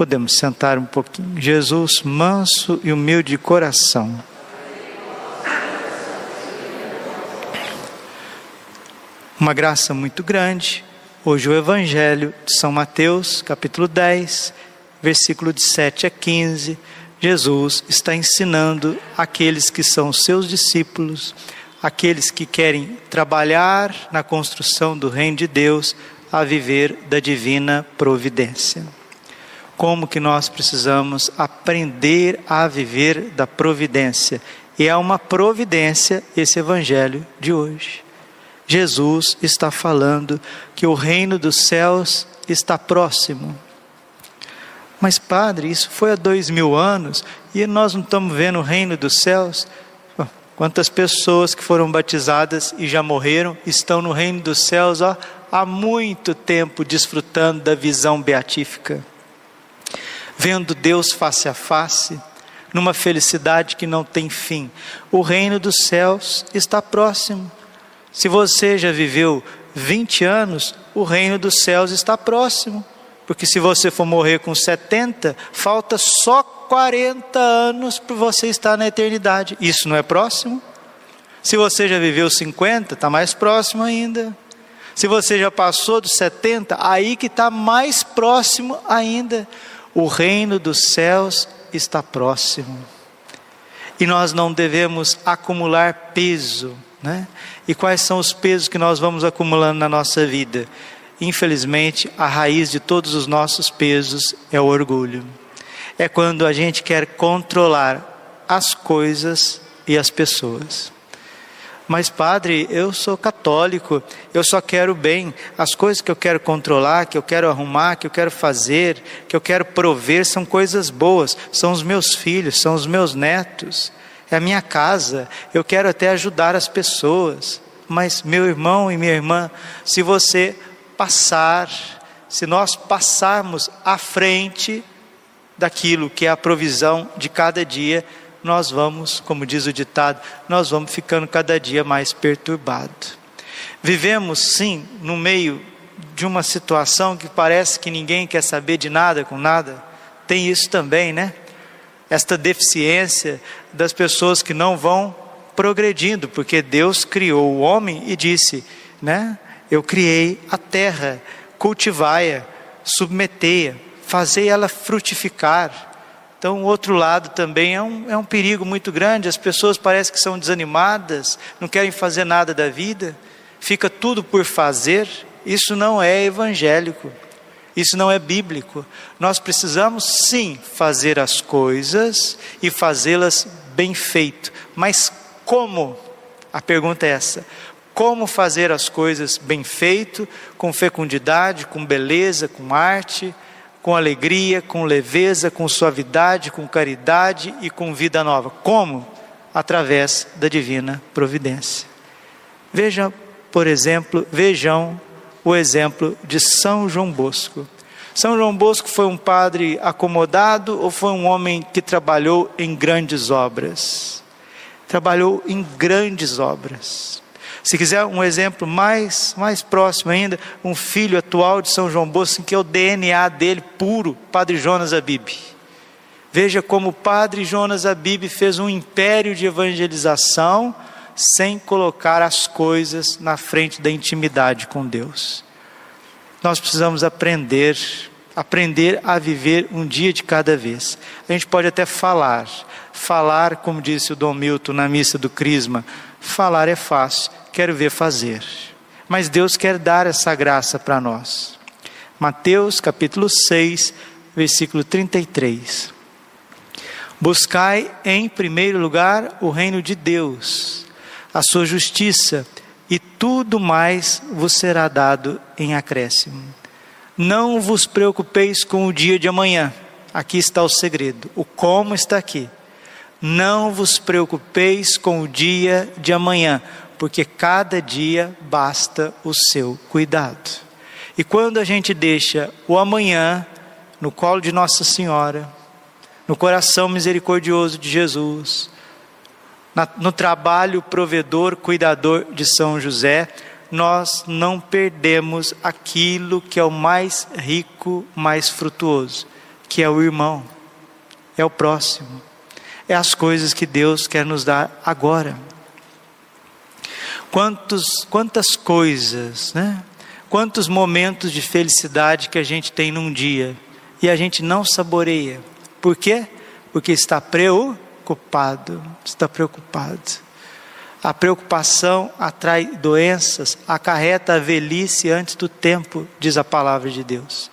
Podemos sentar um pouquinho. Jesus, manso e humilde de coração. Uma graça muito grande. Hoje o Evangelho de São Mateus, capítulo 10, versículo de 7 a 15. Jesus está ensinando aqueles que são seus discípulos, aqueles que querem trabalhar na construção do reino de Deus, a viver da divina providência. Como que nós precisamos aprender a viver da providência? E é uma providência esse evangelho de hoje. Jesus está falando que o reino dos céus está próximo. Mas, padre, isso foi há dois mil anos e nós não estamos vendo o reino dos céus. Quantas pessoas que foram batizadas e já morreram estão no reino dos céus ó, há muito tempo desfrutando da visão beatífica, vendo Deus face a face, numa felicidade que não tem fim. O reino dos céus está próximo. Se você já viveu 20 anos, o reino dos céus está próximo. Porque se você for morrer com 70, falta só 40 anos para você estar na eternidade. Isso não é próximo? Se você já viveu 50, está mais próximo ainda. Se você já passou dos 70, aí que está mais próximo ainda. O reino dos céus está próximo. E nós não devemos acumular peso. Né? E quais são os pesos que nós vamos acumulando na nossa vida? Infelizmente, a raiz de todos os nossos pesos é o orgulho. É quando a gente quer controlar as coisas e as pessoas. Mas, padre, eu sou católico, eu só quero bem. As coisas que eu quero controlar, que eu quero arrumar, que eu quero fazer, que eu quero prover, são coisas boas. São os meus filhos, são os meus netos, é a minha casa. Eu quero até ajudar as pessoas. Mas, meu irmão e minha irmã, se você passar, se nós passarmos à frente daquilo que é a provisão de cada dia, nós vamos, como diz o ditado, nós vamos ficando cada dia mais perturbados. Vivemos sim no meio de uma situação que parece que ninguém quer saber de nada com nada. Tem isso também, né? Esta deficiência das pessoas que não vão progredindo, porque Deus criou o homem e disse, né? Eu criei a terra, cultivai-a, submetei-a, fazei ela frutificar. Então, o outro lado também é um, é um perigo muito grande. As pessoas parecem que são desanimadas, não querem fazer nada da vida, fica tudo por fazer. Isso não é evangélico, isso não é bíblico. Nós precisamos sim fazer as coisas e fazê-las bem feito, mas como? A pergunta é essa: como fazer as coisas bem feito, com fecundidade, com beleza, com arte, com alegria, com leveza, com suavidade, com caridade e com vida nova. Como? Através da divina providência. Veja, por exemplo, vejam o exemplo de São João Bosco. São João Bosco foi um padre acomodado ou foi um homem que trabalhou em grandes obras? Trabalhou em grandes obras. Se quiser um exemplo mais, mais próximo ainda, um filho atual de São João Bosco, que é o DNA dele puro, Padre Jonas Abib. Veja como o Padre Jonas Abib fez um império de evangelização sem colocar as coisas na frente da intimidade com Deus. Nós precisamos aprender, aprender a viver um dia de cada vez. A gente pode até falar, falar, como disse o Dom Milton na missa do Crisma, falar é fácil, quero ver fazer. Mas Deus quer dar essa graça para nós. Mateus capítulo 6, versículo 33. Buscai em primeiro lugar o reino de Deus, a sua justiça, e tudo mais vos será dado em acréscimo. Não vos preocupeis com o dia de amanhã. Aqui está o segredo. O como está aqui. Não vos preocupeis com o dia de amanhã, porque cada dia basta o seu cuidado. E quando a gente deixa o amanhã no colo de Nossa Senhora, no coração misericordioso de Jesus, no trabalho provedor, cuidador de São José, nós não perdemos aquilo que é o mais rico, mais frutuoso, que é o irmão, é o próximo, é as coisas que Deus quer nos dar agora. Quantos, quantas coisas, né? Quantos momentos de felicidade que a gente tem num dia e a gente não saboreia. Por quê? Porque está preocupado, está preocupado. A preocupação atrai doenças, acarreta a velhice antes do tempo, diz a palavra de Deus.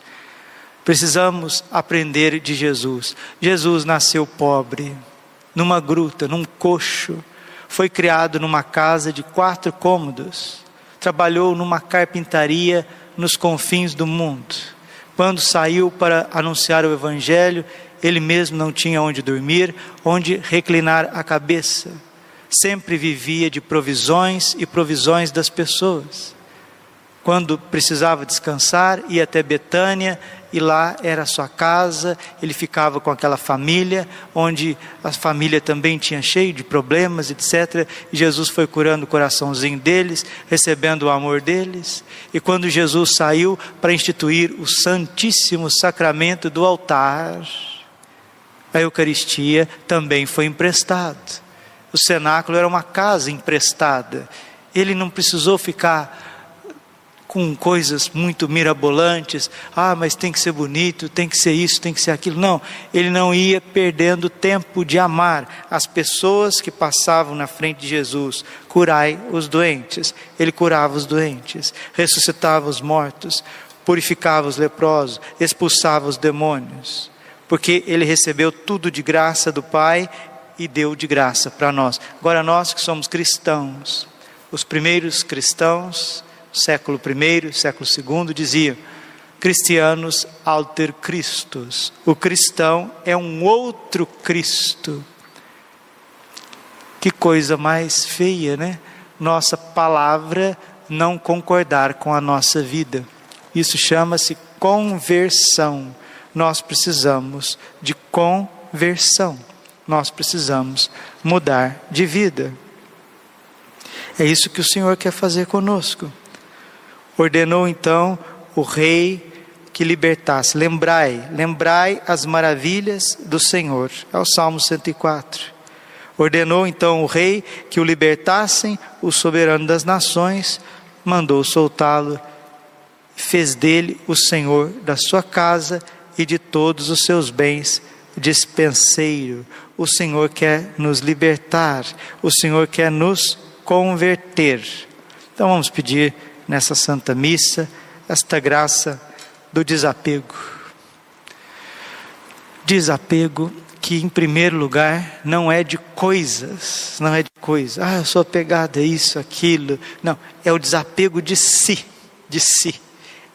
Precisamos aprender de Jesus. Jesus nasceu pobre, numa gruta, num coxo. Foi criado numa casa de quatro cômodos. Trabalhou numa carpintaria nos confins do mundo. Quando saiu para anunciar o Evangelho, ele mesmo não tinha onde dormir, onde reclinar a cabeça sempre vivia de provisões e provisões das pessoas. Quando precisava descansar, ia até Betânia e lá era a sua casa, ele ficava com aquela família, onde a família também tinha cheio de problemas, etc. E Jesus foi curando o coraçãozinho deles, recebendo o amor deles. E quando Jesus saiu para instituir o Santíssimo Sacramento do altar, a Eucaristia também foi emprestado. O cenáculo era uma casa emprestada. Ele não precisou ficar com coisas muito mirabolantes. Ah, mas tem que ser bonito, tem que ser isso, tem que ser aquilo. Não, ele não ia perdendo tempo de amar as pessoas que passavam na frente de Jesus. Curai os doentes. Ele curava os doentes, ressuscitava os mortos, purificava os leprosos, expulsava os demônios. Porque ele recebeu tudo de graça do Pai e deu de graça para nós. Agora, nós que somos cristãos, os primeiros cristãos, século I, século II, diziam: Cristianos alter Christus. O cristão é um outro Cristo. Que coisa mais feia, né? Nossa palavra não concordar com a nossa vida. Isso chama-se conversão. Nós precisamos de conversão nós precisamos mudar de vida. É isso que o Senhor quer fazer conosco. Ordenou então o rei que libertasse. Lembrai, lembrai as maravilhas do Senhor. É o Salmo 104. Ordenou então o rei que o libertassem, o soberano das nações, mandou soltá-lo, fez dele o senhor da sua casa e de todos os seus bens dispenseiro. O Senhor quer nos libertar, o Senhor quer nos converter. Então vamos pedir nessa Santa Missa esta graça do desapego. Desapego que, em primeiro lugar, não é de coisas, não é de coisas. Ah, eu sou apegado a isso, aquilo. Não, é o desapego de si, de si.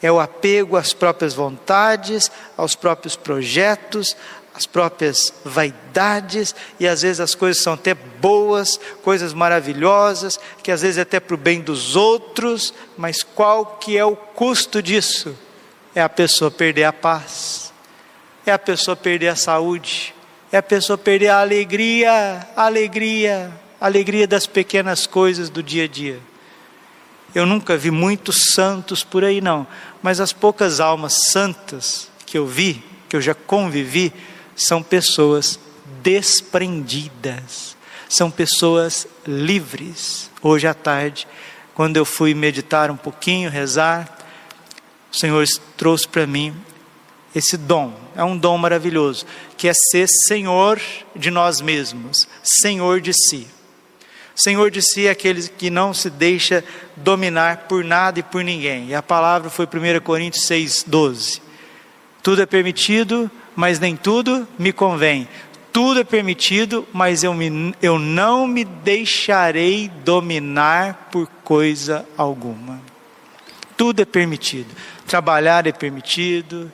É o apego às próprias vontades, aos próprios projetos, as próprias vaidades, e às vezes as coisas são até boas, coisas maravilhosas, que às vezes é até para o bem dos outros, mas qual que é o custo disso? É a pessoa perder a paz, é a pessoa perder a saúde, é a pessoa perder a alegria, a alegria, a alegria das pequenas coisas do dia a dia. Eu nunca vi muitos santos por aí, não, mas as poucas almas santas que eu vi, que eu já convivi, são pessoas desprendidas, são pessoas livres. Hoje à tarde, quando eu fui meditar um pouquinho, rezar, o Senhor trouxe para mim esse dom, é um dom maravilhoso, que é ser senhor de nós mesmos, senhor de si. Senhor de si é aquele que não se deixa dominar por nada e por ninguém. E a palavra foi 1 Coríntios 6,12. Tudo é permitido, mas nem tudo me convém. Tudo é permitido, mas eu, me, eu não me deixarei dominar por coisa alguma. Tudo é permitido. Trabalhar é permitido,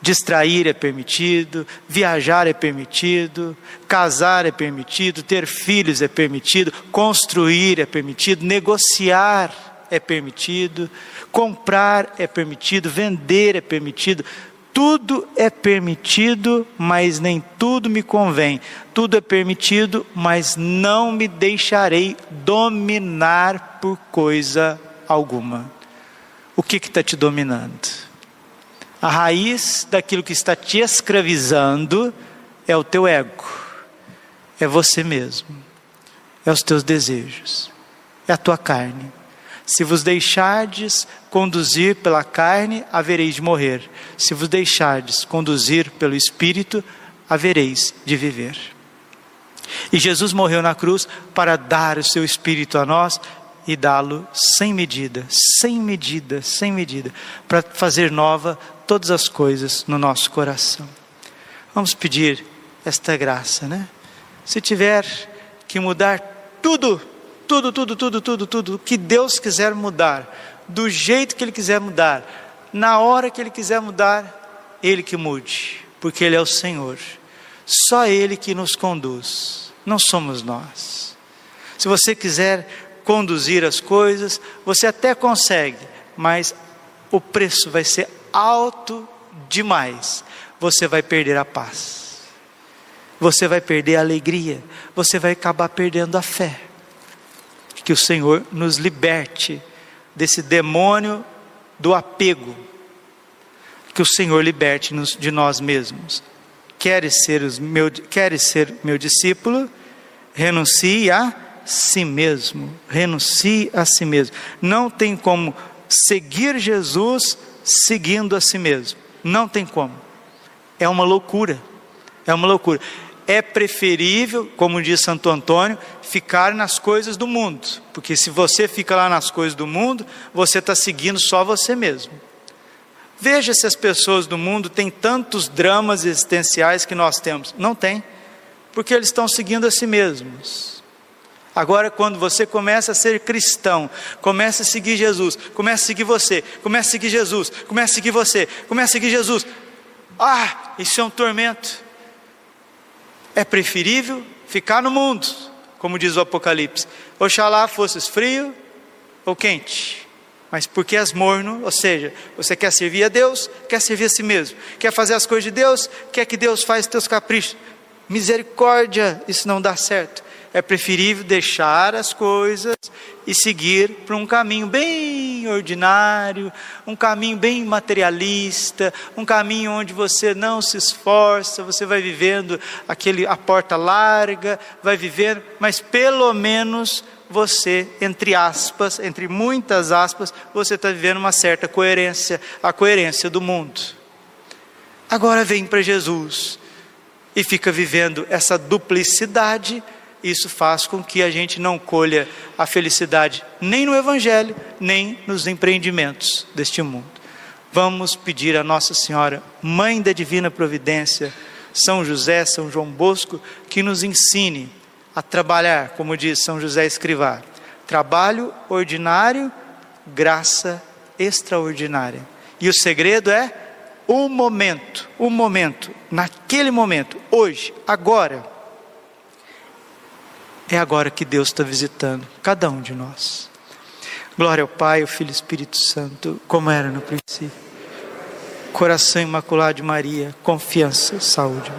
Distrair é permitido, viajar é permitido, casar é permitido, ter filhos é permitido, construir é permitido, negociar é permitido, comprar é permitido, vender é permitido. Tudo é permitido, mas nem tudo me convém. Tudo é permitido, mas não me deixarei dominar por coisa alguma. O que está te dominando? A raiz daquilo que está te escravizando é o teu ego, é você mesmo, é os teus desejos, é a tua carne. Se vos deixardes conduzir pela carne, havereis de morrer. Se vos deixardes conduzir pelo Espírito, havereis de viver. E Jesus morreu na cruz para dar o seu Espírito a nós e dá-lo sem medida, sem medida, sem medida, para fazer nova todas as coisas no nosso coração. Vamos pedir esta graça, né? Se tiver que mudar tudo, tudo, tudo, tudo, tudo, tudo, que Deus quiser mudar, do jeito que Ele quiser mudar, na hora que Ele quiser mudar, Ele que mude, porque Ele é o Senhor. Só Ele que nos conduz, não somos nós. Se você quiser conduzir as coisas, você até consegue, mas o preço vai ser alto demais, você vai perder a paz, você vai perder a alegria, você vai acabar perdendo a fé. Que o Senhor nos liberte desse demônio do apego, que o Senhor liberte-nos de nós mesmos. Queres ser, os meu, queres ser meu discípulo? Renuncie a si mesmo. Renuncie a si mesmo. Não tem como seguir Jesus seguindo a si mesmo. Não tem como. É uma loucura. É uma loucura. É preferível, como diz Santo Antônio, ficar nas coisas do mundo. Porque se você fica lá nas coisas do mundo, você está seguindo só você mesmo. Veja se as pessoas do mundo têm tantos dramas existenciais que nós temos. Não tem. Porque eles estão seguindo a si mesmos. Agora, quando você começa a ser cristão, começa a seguir Jesus, começa a seguir você, começa a seguir Jesus, começa a seguir você, começa a seguir Jesus. Ah, isso é um tormento. É preferível ficar no mundo, como diz o Apocalipse. Oxalá fosses frio ou quente, mas porque és morno, ou seja, você quer servir a Deus, quer servir a si mesmo, quer fazer as coisas de Deus, quer que Deus faça teus caprichos. Misericórdia, isso não dá certo é preferível deixar as coisas e seguir por um caminho bem ordinário, um caminho bem materialista, um caminho onde você não se esforça, você vai vivendo aquele a porta larga, vai vivendo, mas pelo menos você, entre aspas, entre muitas aspas, você está vivendo uma certa coerência, a coerência do mundo. Agora vem para Jesus e fica vivendo essa duplicidade isso faz com que a gente não colha a felicidade nem no Evangelho, nem nos empreendimentos deste mundo. Vamos pedir a Nossa Senhora, Mãe da Divina Providência, São José, São João Bosco, que nos ensine a trabalhar, como diz São José Escrivá, trabalho ordinário, graça extraordinária. E o segredo é o momento, o momento, naquele momento, hoje, agora é agora que Deus está visitando cada um de nós. Glória ao Pai, ao Filho e ao Espírito Santo, como era no princípio. Coração imaculado de Maria, confiança, saúde.